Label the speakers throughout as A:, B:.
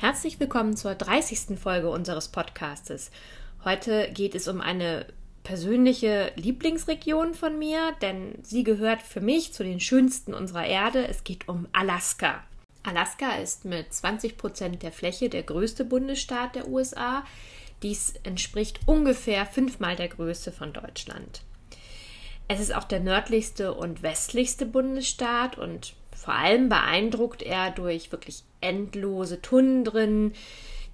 A: Herzlich willkommen zur 30. Folge unseres Podcastes. Heute geht es um eine persönliche Lieblingsregion von mir, denn sie gehört für mich zu den schönsten unserer Erde. Es geht um Alaska. Alaska ist mit 20 Prozent der Fläche der größte Bundesstaat der USA. Dies entspricht ungefähr fünfmal der Größe von Deutschland. Es ist auch der nördlichste und westlichste Bundesstaat und vor allem beeindruckt er durch wirklich endlose Tundren,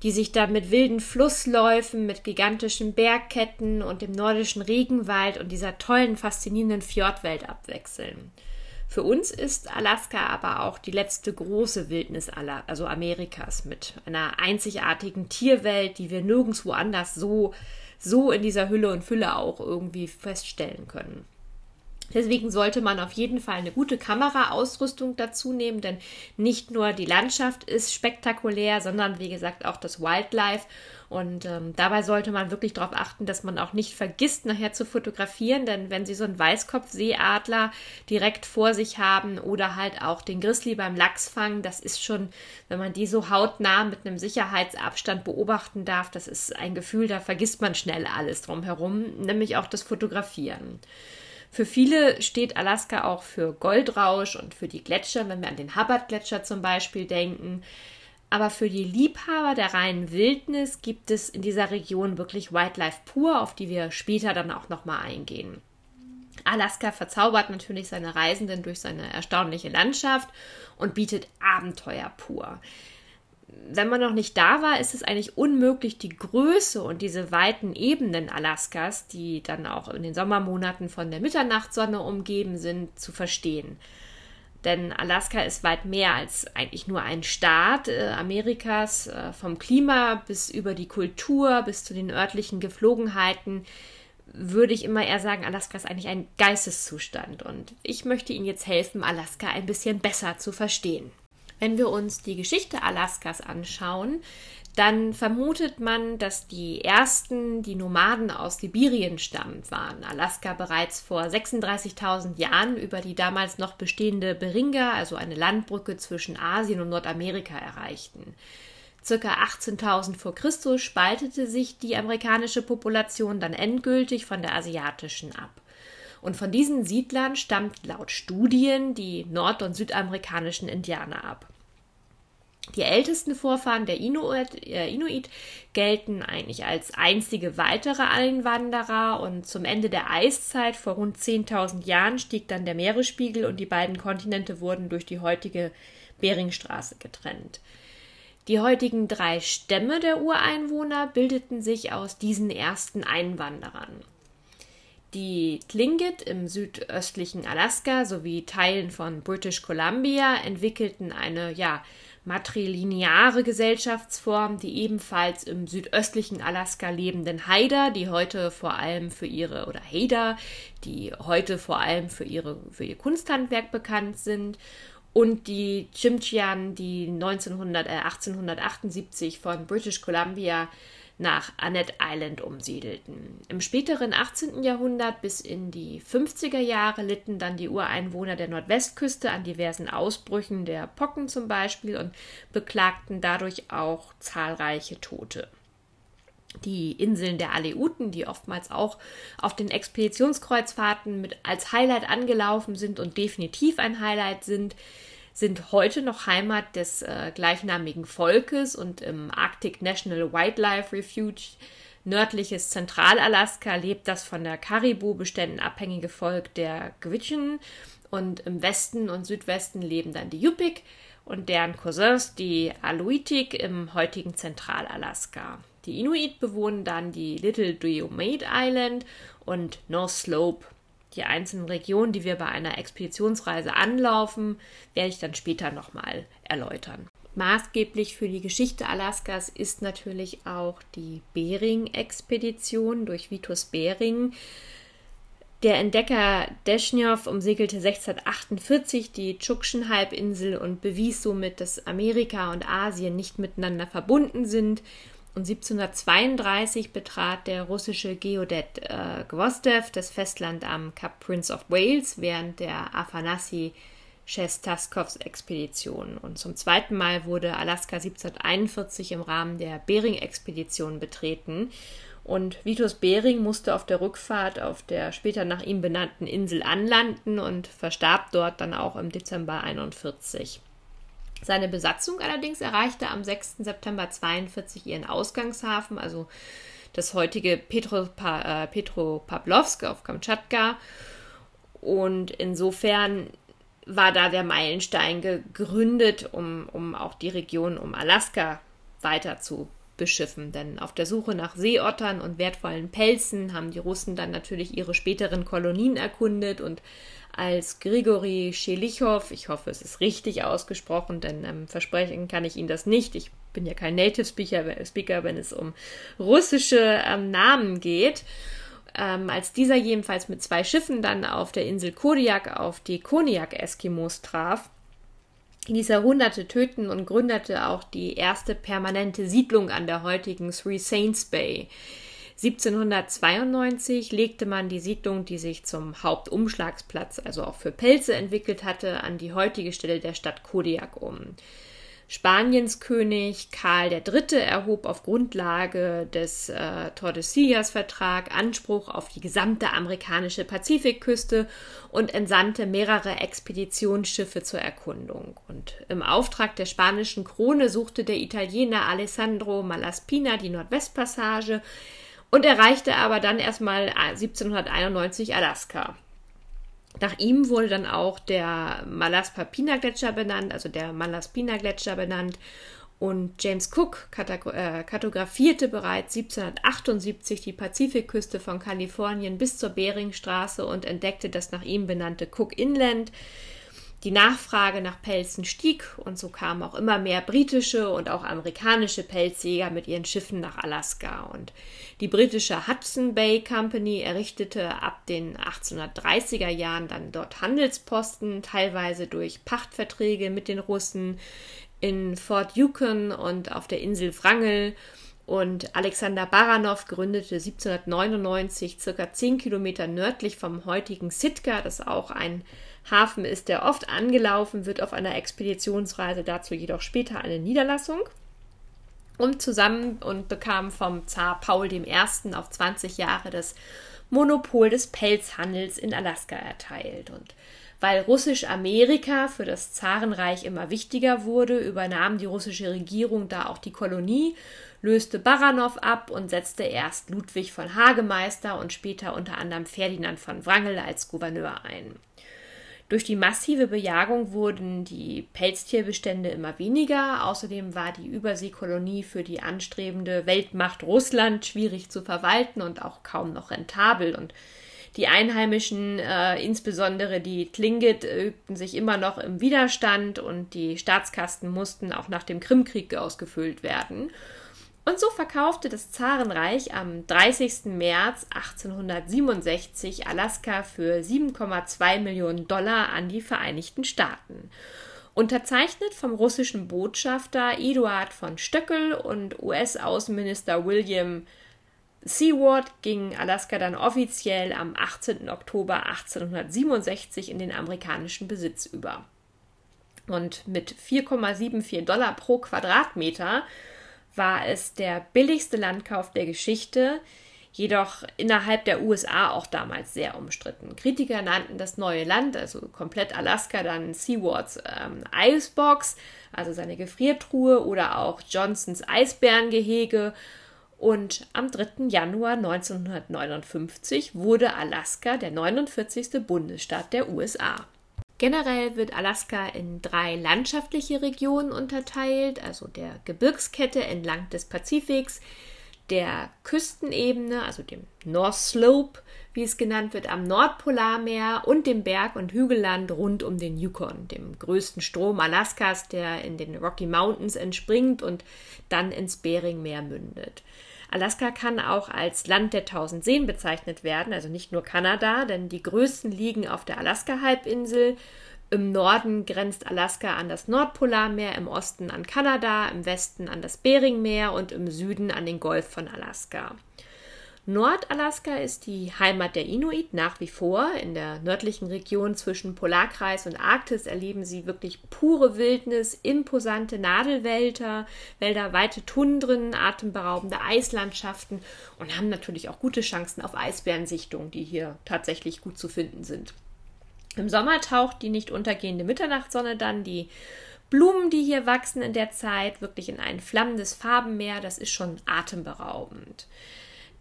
A: die sich dann mit wilden Flussläufen, mit gigantischen Bergketten und dem nordischen Regenwald und dieser tollen, faszinierenden Fjordwelt abwechseln. Für uns ist Alaska aber auch die letzte große Wildnis aller, also Amerikas, mit einer einzigartigen Tierwelt, die wir nirgendwo anders so, so in dieser Hülle und Fülle auch irgendwie feststellen können. Deswegen sollte man auf jeden Fall eine gute Kameraausrüstung dazu nehmen, denn nicht nur die Landschaft ist spektakulär, sondern wie gesagt auch das Wildlife. Und ähm, dabei sollte man wirklich darauf achten, dass man auch nicht vergisst, nachher zu fotografieren, denn wenn Sie so einen Weißkopfseeadler direkt vor sich haben oder halt auch den Grizzly beim Lachsfang, das ist schon, wenn man die so hautnah mit einem Sicherheitsabstand beobachten darf, das ist ein Gefühl, da vergisst man schnell alles drumherum, nämlich auch das Fotografieren. Für viele steht Alaska auch für Goldrausch und für die Gletscher, wenn wir an den Hubbard-Gletscher zum Beispiel denken. Aber für die Liebhaber der reinen Wildnis gibt es in dieser Region wirklich Wildlife pur, auf die wir später dann auch nochmal eingehen. Alaska verzaubert natürlich seine Reisenden durch seine erstaunliche Landschaft und bietet Abenteuer pur wenn man noch nicht da war, ist es eigentlich unmöglich, die Größe und diese weiten Ebenen Alaskas, die dann auch in den Sommermonaten von der Mitternachtssonne umgeben sind, zu verstehen. Denn Alaska ist weit mehr als eigentlich nur ein Staat äh, Amerikas, äh, vom Klima bis über die Kultur bis zu den örtlichen Geflogenheiten würde ich immer eher sagen, Alaska ist eigentlich ein Geisteszustand. Und ich möchte Ihnen jetzt helfen, Alaska ein bisschen besser zu verstehen. Wenn wir uns die Geschichte Alaskas anschauen, dann vermutet man, dass die ersten, die Nomaden aus Sibirien stammend waren. Alaska bereits vor 36.000 Jahren über die damals noch bestehende Beringa, also eine Landbrücke zwischen Asien und Nordamerika, erreichten. Circa 18.000 vor Christus spaltete sich die amerikanische Population dann endgültig von der asiatischen ab. Und von diesen Siedlern stammt laut Studien die nord- und südamerikanischen Indianer ab. Die ältesten Vorfahren der Inuit, äh, Inuit, gelten eigentlich als einzige weitere Einwanderer und zum Ende der Eiszeit vor rund 10.000 Jahren stieg dann der Meeresspiegel und die beiden Kontinente wurden durch die heutige Beringstraße getrennt. Die heutigen drei Stämme der Ureinwohner bildeten sich aus diesen ersten Einwanderern. Die Tlingit im südöstlichen Alaska sowie Teilen von British Columbia entwickelten eine ja, matrilineare Gesellschaftsform, die ebenfalls im südöstlichen Alaska lebenden Haida, die heute vor allem für ihre oder Haida, die heute vor allem für ihre für ihr Kunsthandwerk bekannt sind. Und die Chimchian, die 1900, äh, 1878 von British Columbia nach Annette Island umsiedelten. Im späteren 18. Jahrhundert bis in die 50er Jahre litten dann die Ureinwohner der Nordwestküste an diversen Ausbrüchen der Pocken zum Beispiel und beklagten dadurch auch zahlreiche Tote. Die Inseln der Aleuten, die oftmals auch auf den Expeditionskreuzfahrten mit als Highlight angelaufen sind und definitiv ein Highlight sind, sind heute noch Heimat des äh, gleichnamigen Volkes und im Arctic National Wildlife Refuge nördliches Zentralalaska lebt das von der Karibu-Beständen abhängige Volk der Gwich'in und im Westen und Südwesten leben dann die Yupik und deren Cousins, die Aleutic im heutigen Zentralalaska. Die Inuit bewohnen dann die Little Diomede Island und North Slope die einzelnen Regionen, die wir bei einer Expeditionsreise anlaufen, werde ich dann später nochmal erläutern. Maßgeblich für die Geschichte Alaskas ist natürlich auch die Bering-Expedition durch Vitus Bering. Der Entdecker Deschnjow umsegelte 1648 die Tschuktschen-Halbinsel und bewies somit, dass Amerika und Asien nicht miteinander verbunden sind. Und 1732 betrat der russische Geodet äh, Gvozdev das Festland am Kap Prince of Wales während der Afanassi Shestaskows Expedition. Und zum zweiten Mal wurde Alaska 1741 im Rahmen der Bering-Expedition betreten. Und Vitus Bering musste auf der Rückfahrt auf der später nach ihm benannten Insel anlanden und verstarb dort dann auch im Dezember 41. Seine Besatzung allerdings erreichte am 6. September 42 ihren Ausgangshafen, also das heutige Petropavlovsk äh, auf Kamtschatka. Und insofern war da der Meilenstein gegründet, um, um auch die Region um Alaska weiter zu beschiffen. Denn auf der Suche nach Seeottern und wertvollen Pelzen haben die Russen dann natürlich ihre späteren Kolonien erkundet und als Grigori Schelichow, ich hoffe, es ist richtig ausgesprochen, denn ähm, versprechen kann ich Ihnen das nicht. Ich bin ja kein Native Speaker, Speaker wenn es um russische ähm, Namen geht ähm, als dieser jedenfalls mit zwei Schiffen dann auf der Insel Kodiak auf die Koniak-Eskimos traf, ließ er Hunderte töten und gründete auch die erste permanente Siedlung an der heutigen Three Saints Bay. 1792 legte man die Siedlung, die sich zum Hauptumschlagsplatz, also auch für Pelze entwickelt hatte, an die heutige Stelle der Stadt Kodiak um. Spaniens König Karl III. erhob auf Grundlage des äh, Tordesillas-Vertrag Anspruch auf die gesamte amerikanische Pazifikküste und entsandte mehrere Expeditionsschiffe zur Erkundung. Und im Auftrag der spanischen Krone suchte der Italiener Alessandro Malaspina die Nordwestpassage und erreichte aber dann erstmal 1791 äh, Alaska. Nach ihm wurde dann auch der Malaspina-Gletscher benannt, also der Malaspina-Gletscher benannt. Und James Cook äh, kartografierte bereits 1778 die Pazifikküste von Kalifornien bis zur Beringstraße und entdeckte das nach ihm benannte Cook Inland. Die Nachfrage nach Pelzen stieg und so kamen auch immer mehr britische und auch amerikanische Pelzjäger mit ihren Schiffen nach Alaska. Und die britische Hudson Bay Company errichtete ab den 1830er Jahren dann dort Handelsposten, teilweise durch Pachtverträge mit den Russen in Fort Yukon und auf der Insel Wrangel. Und Alexander Baranov gründete 1799 circa 10 Kilometer nördlich vom heutigen Sitka, das auch ein Hafen ist, der oft angelaufen wird auf einer Expeditionsreise, dazu jedoch später eine Niederlassung. Und zusammen und bekam vom Zar Paul I. auf 20 Jahre das Monopol des Pelzhandels in Alaska erteilt. Und weil Russisch-Amerika für das Zarenreich immer wichtiger wurde, übernahm die russische Regierung da auch die Kolonie, löste Baranov ab und setzte erst Ludwig von Hagemeister und später unter anderem Ferdinand von Wrangel als Gouverneur ein. Durch die massive Bejagung wurden die Pelztierbestände immer weniger. Außerdem war die Überseekolonie für die anstrebende Weltmacht Russland schwierig zu verwalten und auch kaum noch rentabel. Und die Einheimischen, äh, insbesondere die Tlingit, übten sich immer noch im Widerstand und die Staatskasten mussten auch nach dem Krimkrieg ausgefüllt werden. Und so verkaufte das Zarenreich am 30. März 1867 Alaska für 7,2 Millionen Dollar an die Vereinigten Staaten. Unterzeichnet vom russischen Botschafter Eduard von Stöckel und US-Außenminister William Seward ging Alaska dann offiziell am 18. Oktober 1867 in den amerikanischen Besitz über. Und mit 4,74 Dollar pro Quadratmeter war es der billigste Landkauf der Geschichte, jedoch innerhalb der USA auch damals sehr umstritten. Kritiker nannten das neue Land, also komplett Alaska, dann Seawards ähm, Icebox, also seine Gefriertruhe oder auch Johnsons Eisbärengehege. Und am 3. Januar 1959 wurde Alaska der 49. Bundesstaat der USA. Generell wird Alaska in drei landschaftliche Regionen unterteilt, also der Gebirgskette entlang des Pazifiks, der Küstenebene, also dem North Slope, wie es genannt wird, am Nordpolarmeer und dem Berg- und Hügelland rund um den Yukon, dem größten Strom Alaskas, der in den Rocky Mountains entspringt und dann ins Beringmeer mündet. Alaska kann auch als Land der tausend Seen bezeichnet werden, also nicht nur Kanada, denn die größten liegen auf der Alaska-Halbinsel. Im Norden grenzt Alaska an das Nordpolarmeer, im Osten an Kanada, im Westen an das Beringmeer und im Süden an den Golf von Alaska. Nordalaska ist die Heimat der Inuit nach wie vor. In der nördlichen Region zwischen Polarkreis und Arktis erleben sie wirklich pure Wildnis, imposante Nadelwälder, Wälder, weite Tundren, atemberaubende Eislandschaften und haben natürlich auch gute Chancen auf Eisbärensichtungen, die hier tatsächlich gut zu finden sind. Im Sommer taucht die nicht untergehende Mitternachtssonne dann die Blumen, die hier wachsen in der Zeit, wirklich in ein flammendes Farbenmeer. Das ist schon atemberaubend.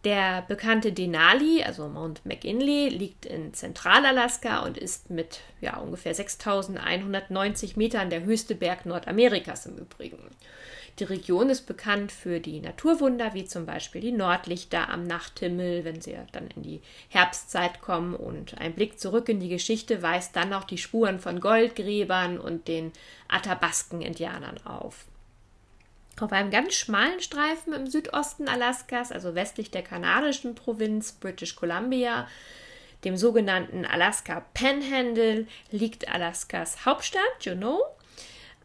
A: Der bekannte Denali, also Mount McKinley, liegt in Zentralalaska und ist mit ja, ungefähr 6190 Metern der höchste Berg Nordamerikas im Übrigen. Die Region ist bekannt für die Naturwunder, wie zum Beispiel die Nordlichter am Nachthimmel, wenn sie dann in die Herbstzeit kommen. Und ein Blick zurück in die Geschichte weist dann auch die Spuren von Goldgräbern und den Athabasken-Indianern auf. Auf einem ganz schmalen Streifen im Südosten Alaskas, also westlich der kanadischen Provinz British Columbia, dem sogenannten Alaska Panhandle, liegt Alaskas Hauptstadt, Juneau.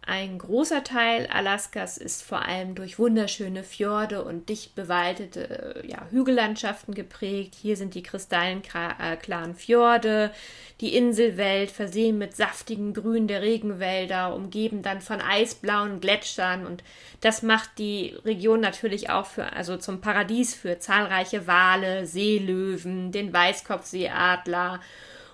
A: Ein großer Teil Alaskas ist vor allem durch wunderschöne Fjorde und dicht bewaldete ja, Hügellandschaften geprägt. Hier sind die kristallenklaren Fjorde, die Inselwelt versehen mit saftigem Grün der Regenwälder, umgeben dann von eisblauen Gletschern und das macht die Region natürlich auch für also zum Paradies für zahlreiche Wale, Seelöwen, den Weißkopfseeadler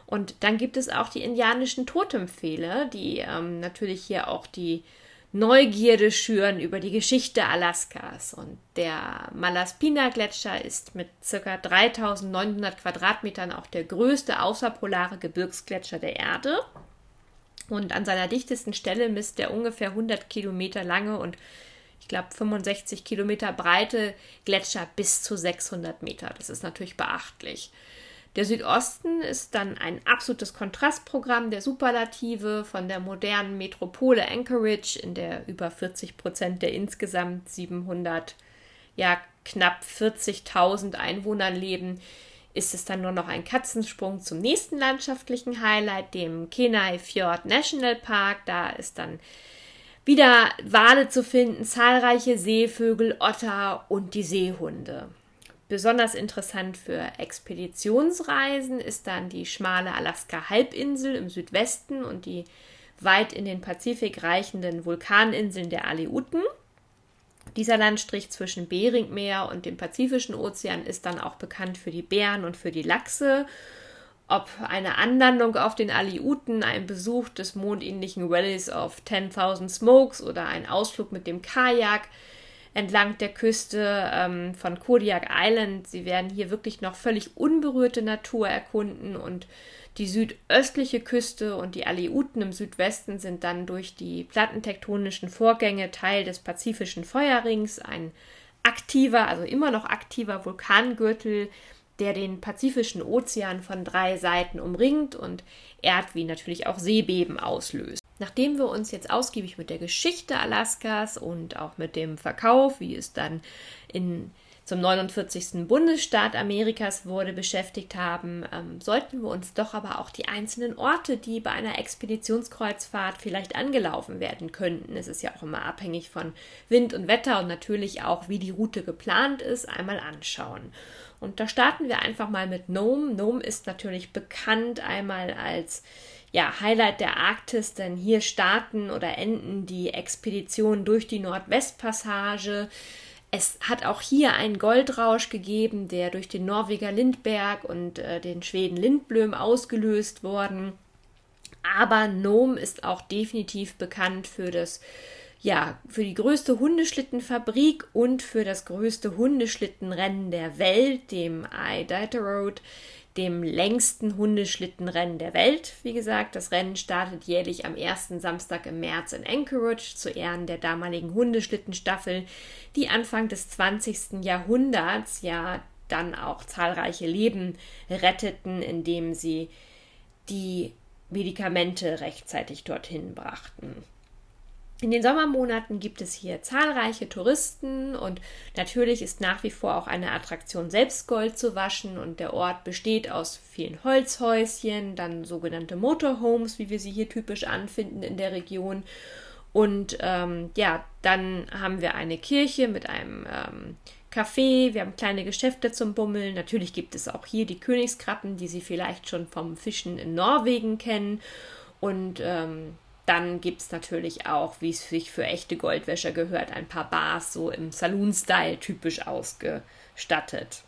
A: und dann gibt es auch die indianischen Totempfähle, die ähm, natürlich hier auch die Neugierde schüren über die Geschichte Alaskas. Und der Malaspina-Gletscher ist mit ca. 3900 Quadratmetern auch der größte außerpolare Gebirgsgletscher der Erde. Und an seiner dichtesten Stelle misst der ungefähr 100 Kilometer lange und ich glaube 65 Kilometer breite Gletscher bis zu 600 Meter. Das ist natürlich beachtlich. Der Südosten ist dann ein absolutes Kontrastprogramm der Superlative von der modernen Metropole Anchorage, in der über 40 Prozent der insgesamt 700, ja knapp 40.000 Einwohnern leben, ist es dann nur noch ein Katzensprung zum nächsten landschaftlichen Highlight, dem Kenai Fjord National Park. Da ist dann wieder Wale zu finden, zahlreiche Seevögel, Otter und die Seehunde. Besonders interessant für Expeditionsreisen ist dann die schmale Alaska-Halbinsel im Südwesten und die weit in den Pazifik reichenden Vulkaninseln der Aleuten. Dieser Landstrich zwischen Beringmeer und dem Pazifischen Ozean ist dann auch bekannt für die Bären und für die Lachse. Ob eine Anlandung auf den Aleuten, ein Besuch des mondähnlichen Valleys of 10.000 Smokes oder ein Ausflug mit dem Kajak – entlang der Küste ähm, von Kodiak Island. Sie werden hier wirklich noch völlig unberührte Natur erkunden und die südöstliche Küste und die Aleuten im Südwesten sind dann durch die plattentektonischen Vorgänge Teil des Pazifischen Feuerrings, ein aktiver, also immer noch aktiver Vulkangürtel, der den Pazifischen Ozean von drei Seiten umringt und Erdwie natürlich auch Seebeben auslöst. Nachdem wir uns jetzt ausgiebig mit der Geschichte Alaskas und auch mit dem Verkauf, wie es dann in, zum 49. Bundesstaat Amerikas wurde, beschäftigt haben, ähm, sollten wir uns doch aber auch die einzelnen Orte, die bei einer Expeditionskreuzfahrt vielleicht angelaufen werden könnten, es ist ja auch immer abhängig von Wind und Wetter und natürlich auch, wie die Route geplant ist, einmal anschauen. Und da starten wir einfach mal mit Nome. Nome ist natürlich bekannt einmal als ja, Highlight der Arktis, denn hier starten oder enden die Expeditionen durch die Nordwestpassage. Es hat auch hier einen Goldrausch gegeben, der durch den Norweger Lindberg und äh, den Schweden Lindblom ausgelöst worden. Aber Nome ist auch definitiv bekannt für das ja, für die größte Hundeschlittenfabrik und für das größte Hundeschlittenrennen der Welt, dem Iditarod, dem längsten Hundeschlittenrennen der Welt. Wie gesagt, das Rennen startet jährlich am ersten Samstag im März in Anchorage zu Ehren der damaligen Hundeschlittenstaffel, die Anfang des 20. Jahrhunderts ja dann auch zahlreiche Leben retteten, indem sie die Medikamente rechtzeitig dorthin brachten. In den Sommermonaten gibt es hier zahlreiche Touristen und natürlich ist nach wie vor auch eine Attraktion selbst Gold zu waschen und der Ort besteht aus vielen Holzhäuschen, dann sogenannte Motorhomes, wie wir sie hier typisch anfinden in der Region. Und ähm, ja, dann haben wir eine Kirche mit einem ähm, Café, wir haben kleine Geschäfte zum Bummeln. Natürlich gibt es auch hier die Königskrabben, die Sie vielleicht schon vom Fischen in Norwegen kennen. Und ähm, dann gibt es natürlich auch, wie es sich für echte Goldwäscher gehört, ein paar Bars so im Saloon-Style typisch ausgestattet.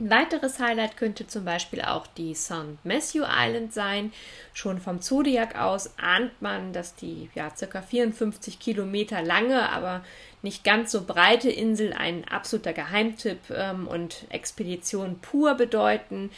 A: Ein weiteres Highlight könnte zum Beispiel auch die St. Matthew Island sein. Schon vom Zodiac aus ahnt man, dass die ja, ca. 54 Kilometer lange, aber nicht ganz so breite Insel ein absoluter Geheimtipp ähm, und Expedition pur bedeuten.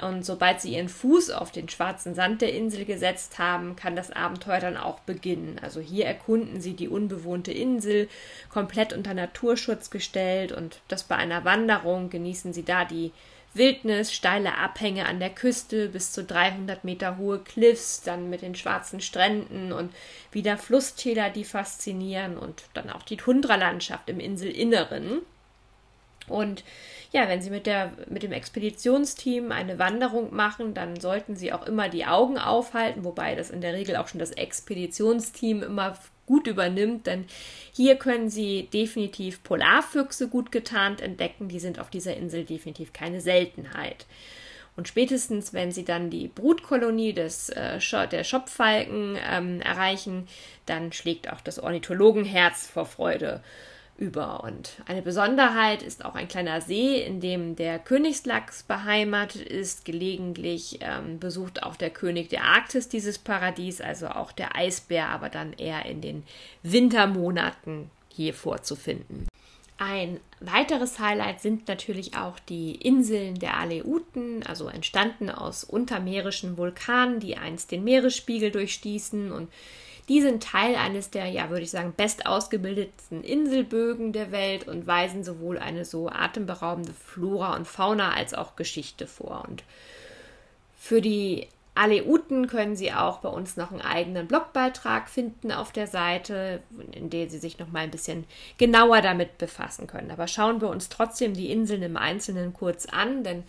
A: Und sobald sie ihren Fuß auf den schwarzen Sand der Insel gesetzt haben, kann das Abenteuer dann auch beginnen. Also hier erkunden sie die unbewohnte Insel, komplett unter Naturschutz gestellt und das bei einer Wanderung genießen sie da die Wildnis, steile Abhänge an der Küste bis zu 300 Meter hohe Cliffs, dann mit den schwarzen Stränden und wieder Flusstäler, die faszinieren und dann auch die Tundralandschaft im Inselinneren. Und ja, wenn Sie mit, der, mit dem Expeditionsteam eine Wanderung machen, dann sollten Sie auch immer die Augen aufhalten, wobei das in der Regel auch schon das Expeditionsteam immer gut übernimmt, denn hier können Sie definitiv Polarfüchse gut getarnt entdecken. Die sind auf dieser Insel definitiv keine Seltenheit. Und spätestens, wenn sie dann die Brutkolonie des, äh, der Schopffalken ähm, erreichen, dann schlägt auch das Ornithologenherz vor Freude über. Und eine Besonderheit ist auch ein kleiner See, in dem der Königslachs beheimatet ist. Gelegentlich ähm, besucht auch der König der Arktis dieses Paradies, also auch der Eisbär, aber dann eher in den Wintermonaten hier vorzufinden. Ein weiteres Highlight sind natürlich auch die Inseln der Aleuten, also entstanden aus untermeerischen Vulkanen, die einst den Meeresspiegel durchstießen und die sind Teil eines der, ja, würde ich sagen, best ausgebildetsten Inselbögen der Welt und weisen sowohl eine so atemberaubende Flora und Fauna als auch Geschichte vor. Und für die Aleuten können Sie auch bei uns noch einen eigenen Blogbeitrag finden auf der Seite, in dem Sie sich noch mal ein bisschen genauer damit befassen können. Aber schauen wir uns trotzdem die Inseln im Einzelnen kurz an, denn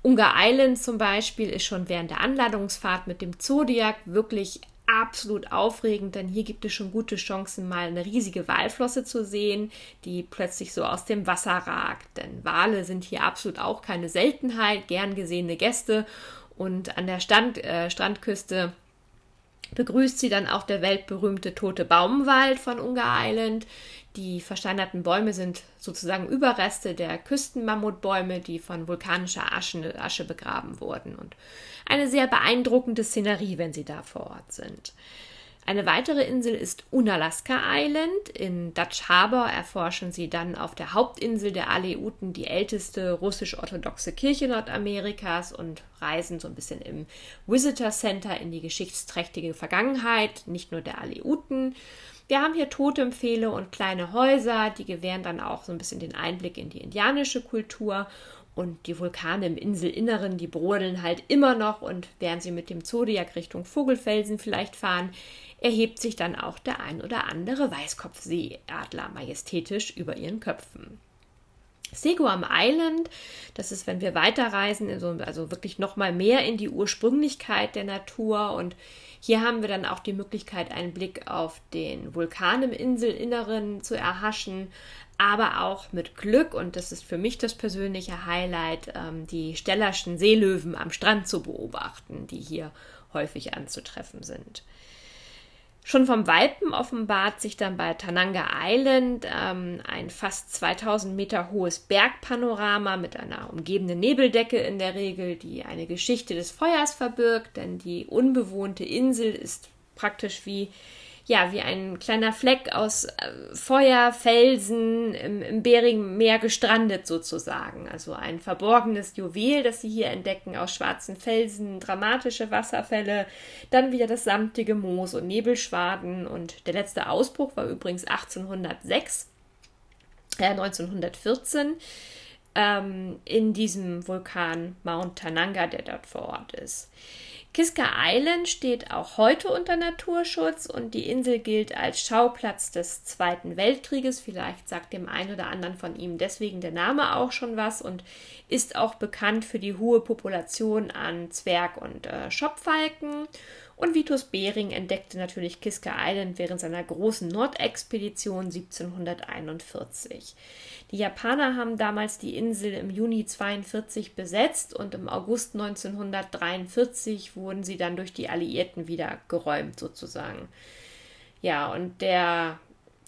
A: Ungar Island zum Beispiel ist schon während der Anladungsfahrt mit dem Zodiac wirklich absolut aufregend, denn hier gibt es schon gute Chancen, mal eine riesige Walflosse zu sehen, die plötzlich so aus dem Wasser ragt. Denn Wale sind hier absolut auch keine Seltenheit, gern gesehene Gäste. Und an der Stand, äh, Strandküste begrüßt sie dann auch der weltberühmte tote Baumwald von Ungar Island. Die versteinerten Bäume sind sozusagen Überreste der Küstenmammutbäume, die von vulkanischer Asche, Asche begraben wurden. Und eine sehr beeindruckende Szenerie, wenn sie da vor Ort sind. Eine weitere Insel ist Unalaska Island. In Dutch Harbor erforschen sie dann auf der Hauptinsel der Aleuten die älteste russisch-orthodoxe Kirche Nordamerikas und reisen so ein bisschen im Visitor Center in die geschichtsträchtige Vergangenheit, nicht nur der Aleuten. Wir haben hier Totempfehle und kleine Häuser, die gewähren dann auch so ein bisschen den Einblick in die indianische Kultur und die Vulkane im Inselinneren, die brodeln halt immer noch und während sie mit dem Zodiac Richtung Vogelfelsen vielleicht fahren, erhebt sich dann auch der ein oder andere Weißkopfseeadler majestätisch über ihren Köpfen. Seguam Island, das ist, wenn wir weiterreisen, also wirklich nochmal mehr in die Ursprünglichkeit der Natur. Und hier haben wir dann auch die Möglichkeit, einen Blick auf den Vulkan im Inselinneren zu erhaschen, aber auch mit Glück, und das ist für mich das persönliche Highlight, ähm, die Stellerschen Seelöwen am Strand zu beobachten, die hier häufig anzutreffen sind. Schon vom Walpen offenbart sich dann bei Tananga Island ähm, ein fast 2000 Meter hohes Bergpanorama mit einer umgebenden Nebeldecke in der Regel, die eine Geschichte des Feuers verbirgt, denn die unbewohnte Insel ist praktisch wie ja, wie ein kleiner Fleck aus äh, Feuer, Felsen im, im Beringmeer gestrandet sozusagen. Also ein verborgenes Juwel, das sie hier entdecken aus schwarzen Felsen, dramatische Wasserfälle, dann wieder das samtige Moos und Nebelschwaden und der letzte Ausbruch war übrigens 1806, äh, 1914 ähm, in diesem Vulkan Mount Tananga, der dort vor Ort ist. Kiska Island steht auch heute unter Naturschutz und die Insel gilt als Schauplatz des Zweiten Weltkrieges. Vielleicht sagt dem einen oder anderen von ihm deswegen der Name auch schon was und ist auch bekannt für die hohe Population an Zwerg- und äh, Schopfalken. Und Vitus Bering entdeckte natürlich Kiska Island während seiner großen Nordexpedition 1741. Die Japaner haben damals die Insel im Juni 42 besetzt und im August 1943 wurden sie dann durch die Alliierten wieder geräumt sozusagen. Ja, und der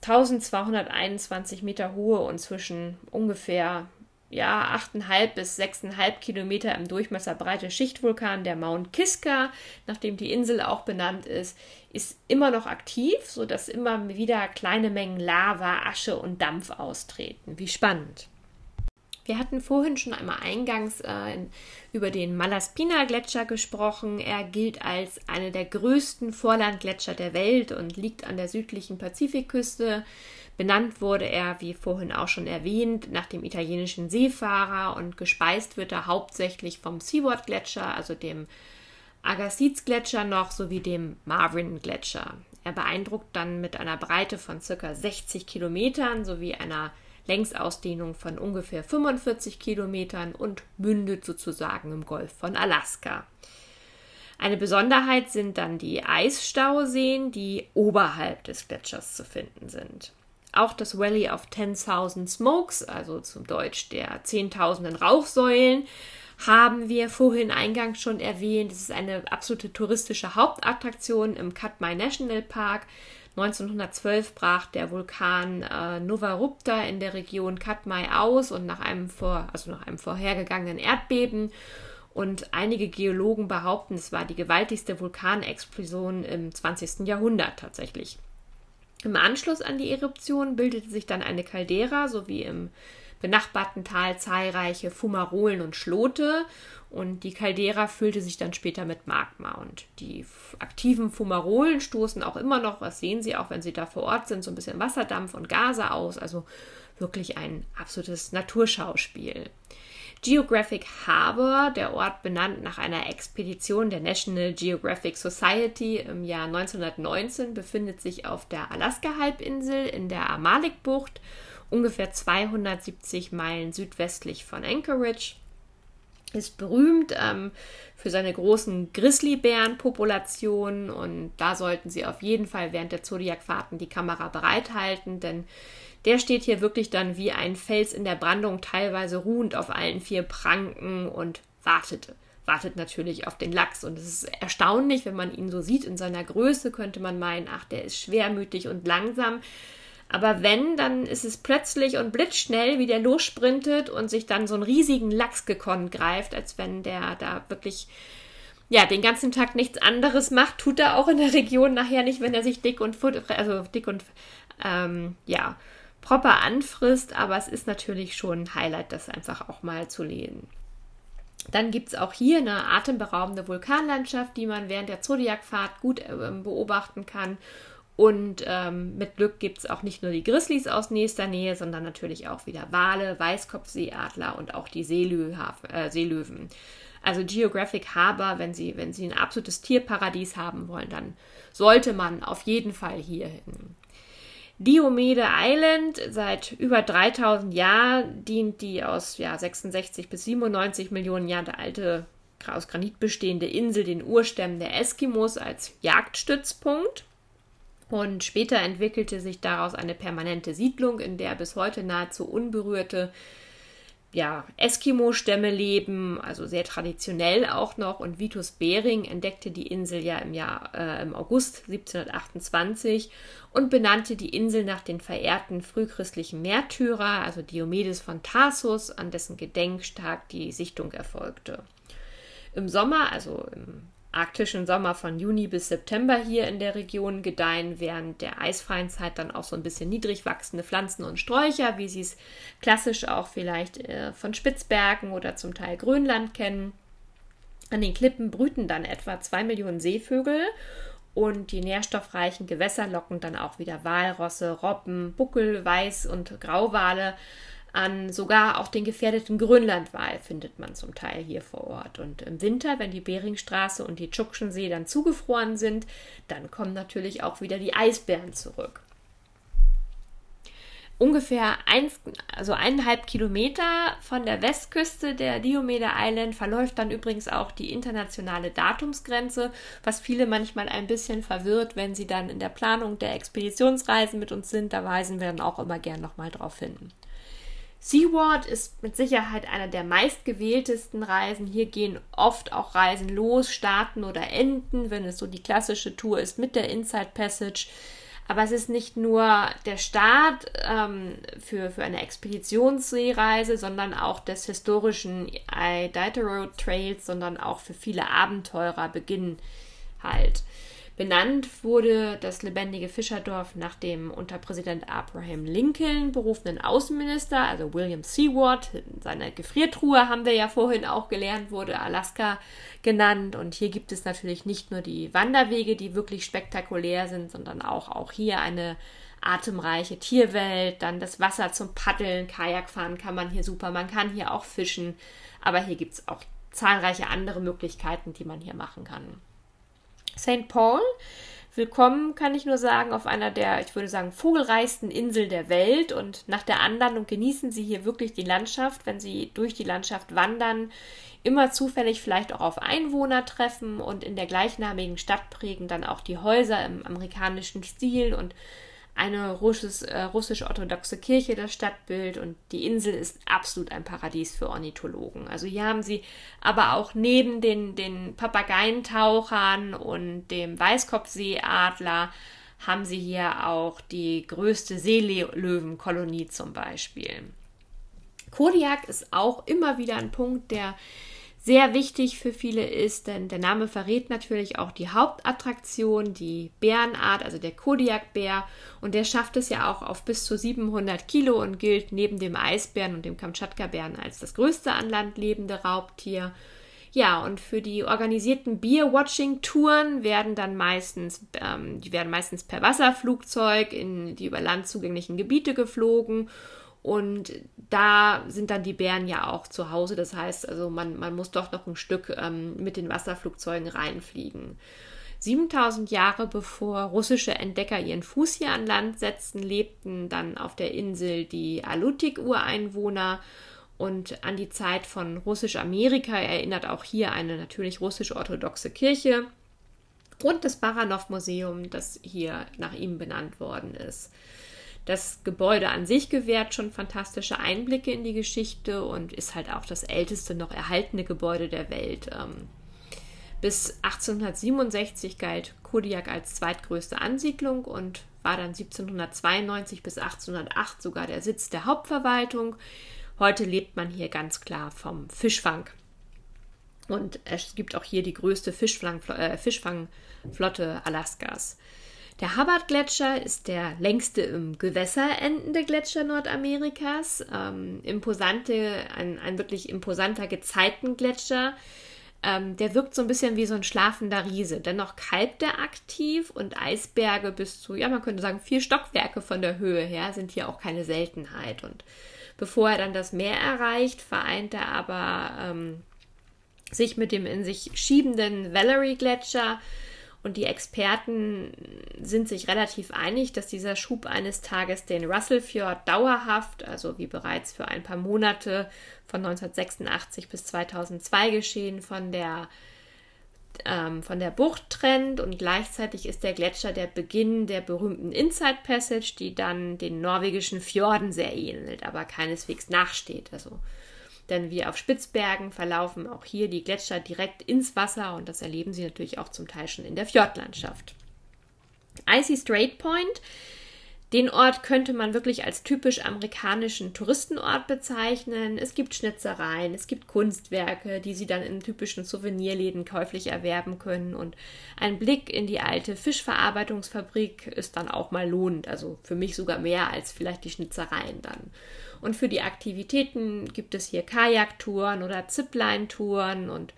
A: 1221 Meter hohe und zwischen ungefähr ja, 8,5 bis 6,5 Kilometer im Durchmesser breite Schichtvulkan, der Mount Kiska, nachdem die Insel auch benannt ist, ist immer noch aktiv, sodass immer wieder kleine Mengen Lava, Asche und Dampf austreten. Wie spannend. Wir hatten vorhin schon einmal eingangs äh, über den Malaspina-Gletscher gesprochen. Er gilt als einer der größten Vorlandgletscher der Welt und liegt an der südlichen Pazifikküste. Benannt wurde er, wie vorhin auch schon erwähnt, nach dem italienischen Seefahrer und gespeist wird er hauptsächlich vom Seward-Gletscher, also dem Agassiz-Gletscher noch, sowie dem Marvin-Gletscher. Er beeindruckt dann mit einer Breite von ca. 60 Kilometern sowie einer Längsausdehnung von ungefähr 45 Kilometern und mündet sozusagen im Golf von Alaska. Eine Besonderheit sind dann die Eisstauseen, die oberhalb des Gletschers zu finden sind. Auch das Valley of 10.000 Smokes, also zum Deutsch der Zehntausenden Rauchsäulen, haben wir vorhin eingangs schon erwähnt. Es ist eine absolute touristische Hauptattraktion im Katmai National Park. 1912 brach der Vulkan äh, Nova Rupta in der Region Katmai aus und nach einem, vor, also nach einem vorhergegangenen Erdbeben. Und einige Geologen behaupten, es war die gewaltigste Vulkanexplosion im 20. Jahrhundert tatsächlich. Im Anschluss an die Eruption bildete sich dann eine Caldera sowie im benachbarten Tal zahlreiche Fumarolen und Schlote. Und die Caldera füllte sich dann später mit Magma. Und die aktiven Fumarolen stoßen auch immer noch, was sehen Sie auch, wenn Sie da vor Ort sind, so ein bisschen Wasserdampf und Gase aus, also wirklich ein absolutes Naturschauspiel. Geographic Harbor, der Ort benannt nach einer Expedition der National Geographic Society im Jahr 1919, befindet sich auf der Alaska-Halbinsel in der Amalik-Bucht, ungefähr 270 Meilen südwestlich von Anchorage. Ist berühmt ähm, für seine großen Grizzlybärenpopulationen und da sollten Sie auf jeden Fall während der Zodiac-Fahrten die Kamera bereithalten, denn der steht hier wirklich dann wie ein Fels in der Brandung, teilweise ruhend auf allen vier Pranken und wartete. Wartet natürlich auf den Lachs. Und es ist erstaunlich, wenn man ihn so sieht in seiner Größe, könnte man meinen, ach, der ist schwermütig und langsam. Aber wenn, dann ist es plötzlich und blitzschnell, wie der lossprintet und sich dann so einen riesigen Lachs gekonnt greift, als wenn der da wirklich ja, den ganzen Tag nichts anderes macht, tut er auch in der Region nachher nicht, wenn er sich dick und also dick und ähm, ja, proper anfrisst, aber es ist natürlich schon ein Highlight, das einfach auch mal zu lesen. Dann gibt es auch hier eine atemberaubende Vulkanlandschaft, die man während der Zodiacfahrt gut äh, beobachten kann. Und ähm, mit Glück gibt es auch nicht nur die Grizzlies aus nächster Nähe, sondern natürlich auch wieder Wale, Weißkopfseeadler und auch die äh, Seelöwen. Also Geographic Harbor, wenn Sie, wenn Sie ein absolutes Tierparadies haben wollen, dann sollte man auf jeden Fall hier hin. Diomede Island, seit über 3000 Jahren dient die aus ja, 66 bis 97 Millionen Jahre alte, aus Granit bestehende Insel den Urstämmen der Eskimos als Jagdstützpunkt. Und später entwickelte sich daraus eine permanente Siedlung, in der bis heute nahezu unberührte ja, Eskimo-Stämme leben, also sehr traditionell auch noch. Und Vitus Bering entdeckte die Insel ja im Jahr äh, im August 1728 und benannte die Insel nach den verehrten frühchristlichen Märtyrer, also Diomedes von Tarsus, an dessen Gedenktag die Sichtung erfolgte. Im Sommer, also im arktischen Sommer von Juni bis September hier in der Region gedeihen während der eisfreien Zeit dann auch so ein bisschen niedrig wachsende Pflanzen und Sträucher, wie Sie es klassisch auch vielleicht äh, von Spitzbergen oder zum Teil Grönland kennen. An den Klippen brüten dann etwa zwei Millionen Seevögel und die nährstoffreichen Gewässer locken dann auch wieder Walrosse, Robben, Buckel, Weiß- und Grauwale an sogar auch den gefährdeten Grönlandwal findet man zum Teil hier vor Ort. Und im Winter, wenn die Beringstraße und die Tschuckschensee dann zugefroren sind, dann kommen natürlich auch wieder die Eisbären zurück. Ungefähr eins, also eineinhalb Kilometer von der Westküste der Diomede Island verläuft dann übrigens auch die internationale Datumsgrenze, was viele manchmal ein bisschen verwirrt, wenn sie dann in der Planung der Expeditionsreisen mit uns sind. Da weisen wir dann auch immer gern nochmal drauf hin. SeaWorld ist mit Sicherheit einer der meistgewähltesten Reisen. Hier gehen oft auch Reisen los, starten oder enden, wenn es so die klassische Tour ist mit der Inside Passage. Aber es ist nicht nur der Start ähm, für, für eine Expeditionsseereise, sondern auch des historischen Iditarod Trails, sondern auch für viele Abenteurer Beginn halt. Benannt wurde das lebendige Fischerdorf nach dem unter Präsident Abraham Lincoln berufenen Außenminister, also William Seward. Seine Gefriertruhe haben wir ja vorhin auch gelernt, wurde Alaska genannt. Und hier gibt es natürlich nicht nur die Wanderwege, die wirklich spektakulär sind, sondern auch, auch hier eine atemreiche Tierwelt, dann das Wasser zum Paddeln, Kajakfahren kann man hier super, man kann hier auch fischen, aber hier gibt es auch zahlreiche andere Möglichkeiten, die man hier machen kann. St. Paul. Willkommen, kann ich nur sagen, auf einer der, ich würde sagen, vogelreichsten Insel der Welt und nach der Anlandung genießen Sie hier wirklich die Landschaft, wenn Sie durch die Landschaft wandern, immer zufällig vielleicht auch auf Einwohner treffen und in der gleichnamigen Stadt prägen dann auch die Häuser im amerikanischen Stil und eine äh, russisch-orthodoxe Kirche das Stadtbild und die Insel ist absolut ein Paradies für Ornithologen. Also hier haben sie aber auch neben den, den Papageientauchern und dem Weißkopfseeadler haben sie hier auch die größte Seelöwenkolonie zum Beispiel. Kodiak ist auch immer wieder ein Punkt, der sehr wichtig für viele ist, denn der Name verrät natürlich auch die Hauptattraktion, die Bärenart, also der Kodiakbär. Und der schafft es ja auch auf bis zu 700 Kilo und gilt neben dem Eisbären und dem Kamtschatka-Bären als das größte an Land lebende Raubtier. Ja, und für die organisierten Beer-Watching-Touren werden dann meistens, ähm, die werden meistens per Wasserflugzeug in die über Land zugänglichen Gebiete geflogen und da sind dann die Bären ja auch zu Hause. Das heißt, also man, man muss doch noch ein Stück ähm, mit den Wasserflugzeugen reinfliegen. 7000 Jahre bevor russische Entdecker ihren Fuß hier an Land setzten, lebten dann auf der Insel die Alutik-Ureinwohner. Und an die Zeit von Russisch-Amerika erinnert auch hier eine natürlich russisch-orthodoxe Kirche und das Baranov-Museum, das hier nach ihm benannt worden ist. Das Gebäude an sich gewährt schon fantastische Einblicke in die Geschichte und ist halt auch das älteste noch erhaltene Gebäude der Welt. Ähm, bis 1867 galt Kodiak als zweitgrößte Ansiedlung und war dann 1792 bis 1808 sogar der Sitz der Hauptverwaltung. Heute lebt man hier ganz klar vom Fischfang. Und es gibt auch hier die größte äh, Fischfangflotte Alaskas. Der Hubbard-Gletscher ist der längste im Gewässer endende Gletscher Nordamerikas. Ähm, imposante, ein, ein wirklich imposanter Gezeitengletscher. Ähm, der wirkt so ein bisschen wie so ein schlafender Riese. Dennoch kalbt er aktiv und Eisberge bis zu, ja, man könnte sagen, vier Stockwerke von der Höhe her sind hier auch keine Seltenheit. Und bevor er dann das Meer erreicht, vereint er aber ähm, sich mit dem in sich schiebenden Valerie-Gletscher und die Experten sind sich relativ einig, dass dieser Schub eines Tages den Russell Fjord dauerhaft, also wie bereits für ein paar Monate von 1986 bis 2002 geschehen, von der ähm, von der Bucht trennt und gleichzeitig ist der Gletscher der Beginn der berühmten Inside Passage, die dann den norwegischen Fjorden sehr ähnelt, aber keineswegs nachsteht. Also denn wie auf Spitzbergen verlaufen auch hier die Gletscher direkt ins Wasser und das erleben Sie natürlich auch zum Teil schon in der Fjordlandschaft. Icy Strait Point Den Ort könnte man wirklich als typisch amerikanischen Touristenort bezeichnen. Es gibt Schnitzereien, es gibt Kunstwerke, die Sie dann in typischen Souvenirläden käuflich erwerben können. Und ein Blick in die alte Fischverarbeitungsfabrik ist dann auch mal lohnend. Also für mich sogar mehr als vielleicht die Schnitzereien dann. Und für die Aktivitäten gibt es hier Kajaktouren oder Zipline-Touren und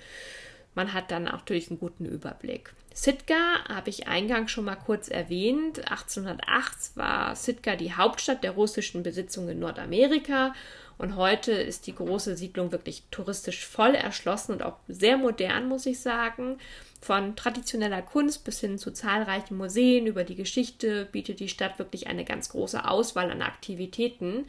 A: man hat dann natürlich einen guten Überblick. Sitka habe ich eingangs schon mal kurz erwähnt. 1808 war Sitka die Hauptstadt der russischen Besitzung in Nordamerika und heute ist die große Siedlung wirklich touristisch voll erschlossen und auch sehr modern, muss ich sagen. Von traditioneller Kunst bis hin zu zahlreichen Museen über die Geschichte bietet die Stadt wirklich eine ganz große Auswahl an Aktivitäten.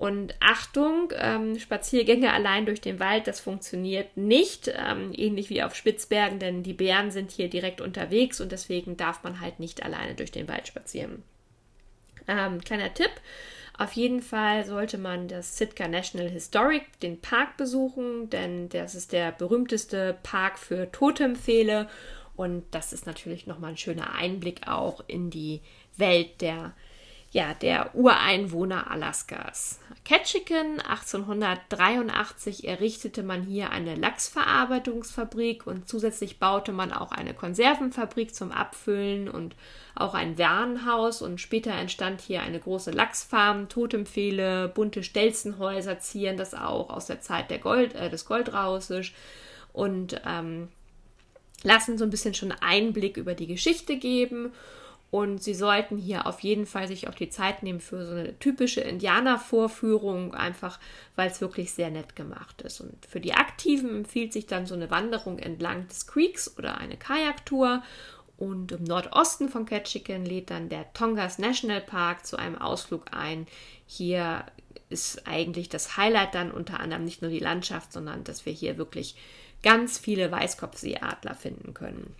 A: Und Achtung, ähm, Spaziergänge allein durch den Wald, das funktioniert nicht, ähm, ähnlich wie auf Spitzbergen, denn die Bären sind hier direkt unterwegs und deswegen darf man halt nicht alleine durch den Wald spazieren. Ähm, kleiner Tipp, auf jeden Fall sollte man das Sitka National Historic, den Park besuchen, denn das ist der berühmteste Park für Totempfehle und das ist natürlich nochmal ein schöner Einblick auch in die Welt der ja, der Ureinwohner Alaskas. Ketchikan 1883 errichtete man hier eine Lachsverarbeitungsfabrik und zusätzlich baute man auch eine Konservenfabrik zum Abfüllen und auch ein Warenhaus und später entstand hier eine große Lachsfarm, Totempfehle, bunte Stelzenhäuser zieren das auch aus der Zeit der Gold, äh, des Goldrausches und ähm, lassen so ein bisschen schon Einblick über die Geschichte geben und sie sollten hier auf jeden Fall sich auch die Zeit nehmen für so eine typische Indianervorführung, einfach weil es wirklich sehr nett gemacht ist. Und für die Aktiven empfiehlt sich dann so eine Wanderung entlang des Creeks oder eine Kajaktour. Und im Nordosten von Ketchikan lädt dann der Tongas National Park zu einem Ausflug ein. Hier ist eigentlich das Highlight dann unter anderem nicht nur die Landschaft, sondern dass wir hier wirklich ganz viele Weißkopfseeadler finden können.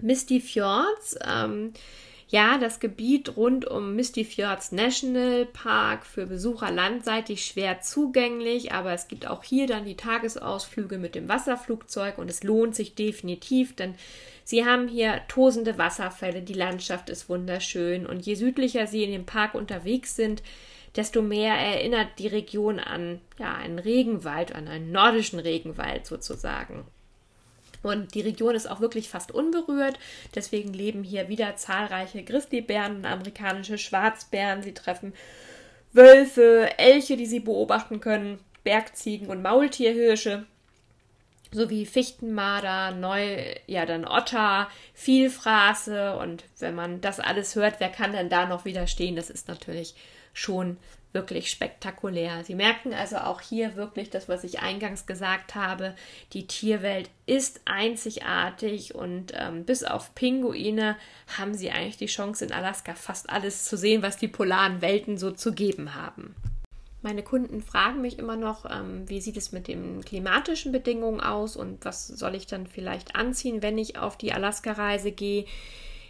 A: Misty Fjords. Ähm, ja, das Gebiet rund um Misty Fjords National Park für Besucher landseitig schwer zugänglich, aber es gibt auch hier dann die Tagesausflüge mit dem Wasserflugzeug und es lohnt sich definitiv, denn sie haben hier tosende Wasserfälle, die Landschaft ist wunderschön und je südlicher sie in dem Park unterwegs sind, desto mehr erinnert die Region an ja, einen Regenwald, an einen nordischen Regenwald sozusagen. Und die Region ist auch wirklich fast unberührt. Deswegen leben hier wieder zahlreiche Grizzlybären und amerikanische Schwarzbären. Sie treffen Wölfe, Elche, die sie beobachten können, Bergziegen und Maultierhirsche sowie Fichtenmarder, Neu, ja dann Otter, Vielfraße und wenn man das alles hört, wer kann denn da noch widerstehen? Das ist natürlich schon wirklich spektakulär. Sie merken also auch hier wirklich das, was ich eingangs gesagt habe. Die Tierwelt ist einzigartig und ähm, bis auf Pinguine haben Sie eigentlich die Chance in Alaska fast alles zu sehen, was die polaren Welten so zu geben haben. Meine Kunden fragen mich immer noch, ähm, wie sieht es mit den klimatischen Bedingungen aus und was soll ich dann vielleicht anziehen, wenn ich auf die Alaska-Reise gehe.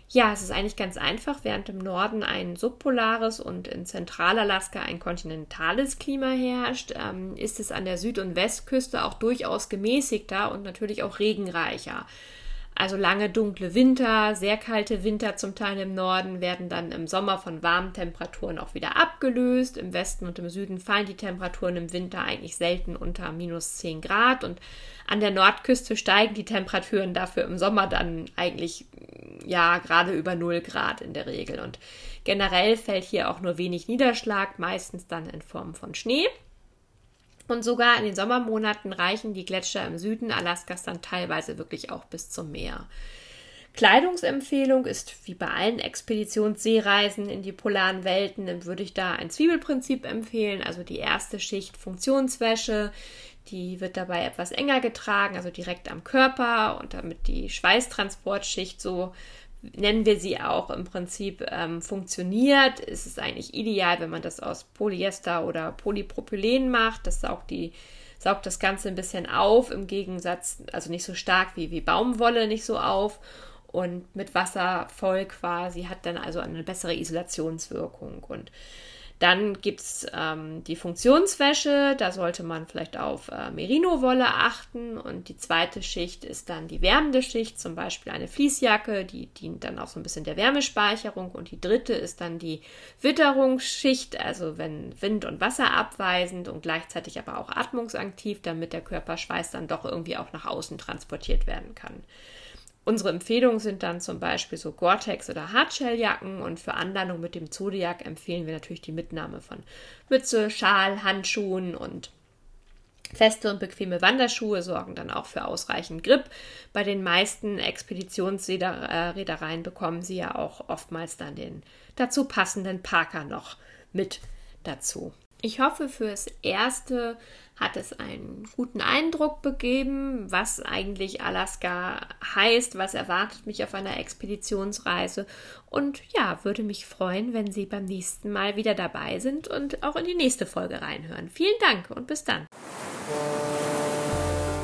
A: Ja, es ist eigentlich ganz einfach. Während im Norden ein subpolares und in Zentralalaska ein kontinentales Klima herrscht, ähm, ist es an der Süd- und Westküste auch durchaus gemäßigter und natürlich auch regenreicher. Also lange dunkle Winter, sehr kalte Winter zum Teil im Norden werden dann im Sommer von warmen Temperaturen auch wieder abgelöst. Im Westen und im Süden fallen die Temperaturen im Winter eigentlich selten unter minus 10 Grad und an der Nordküste steigen die Temperaturen dafür im Sommer dann eigentlich ja gerade über 0 Grad in der Regel. Und generell fällt hier auch nur wenig Niederschlag, meistens dann in Form von Schnee. Und sogar in den Sommermonaten reichen die Gletscher im Süden Alaskas dann teilweise wirklich auch bis zum Meer. Kleidungsempfehlung ist wie bei allen Expeditionsseereisen in die polaren Welten, würde ich da ein Zwiebelprinzip empfehlen. Also die erste Schicht Funktionswäsche, die wird dabei etwas enger getragen, also direkt am Körper und damit die Schweißtransportschicht so nennen wir sie auch im Prinzip ähm, funktioniert, ist eigentlich ideal, wenn man das aus Polyester oder Polypropylen macht. Das saugt die saugt das Ganze ein bisschen auf, im Gegensatz, also nicht so stark wie, wie Baumwolle, nicht so auf. Und mit Wasser voll quasi hat dann also eine bessere Isolationswirkung. Und Dann gibt es ähm, die Funktionswäsche, da sollte man vielleicht auf äh, Merino-Wolle achten. Und die zweite Schicht ist dann die wärmende Schicht, zum Beispiel eine Fließjacke, die dient dann auch so ein bisschen der Wärmespeicherung. Und die dritte ist dann die Witterungsschicht, also wenn Wind und Wasser abweisend und gleichzeitig aber auch atmungsaktiv, damit der Körperschweiß dann doch irgendwie auch nach außen transportiert werden kann. Unsere Empfehlungen sind dann zum Beispiel so Gore-Tex oder Hardshell-Jacken und für Anlandung mit dem Zodiac empfehlen wir natürlich die Mitnahme von Mütze, Schal, Handschuhen und Feste und bequeme Wanderschuhe sorgen dann auch für ausreichend Grip. Bei den meisten Expeditionsreedereien bekommen sie ja auch oftmals dann den dazu passenden Parker noch mit dazu. Ich hoffe, fürs Erste hat es einen guten Eindruck begeben, was eigentlich Alaska heißt, was erwartet mich auf einer Expeditionsreise. Und ja, würde mich freuen, wenn Sie beim nächsten Mal wieder dabei sind und auch in die nächste Folge reinhören. Vielen Dank und bis dann.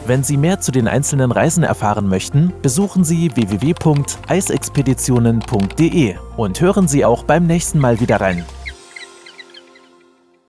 B: Wenn Sie mehr zu den einzelnen Reisen erfahren möchten, besuchen Sie www.eisexpeditionen.de und hören Sie auch beim nächsten Mal wieder rein.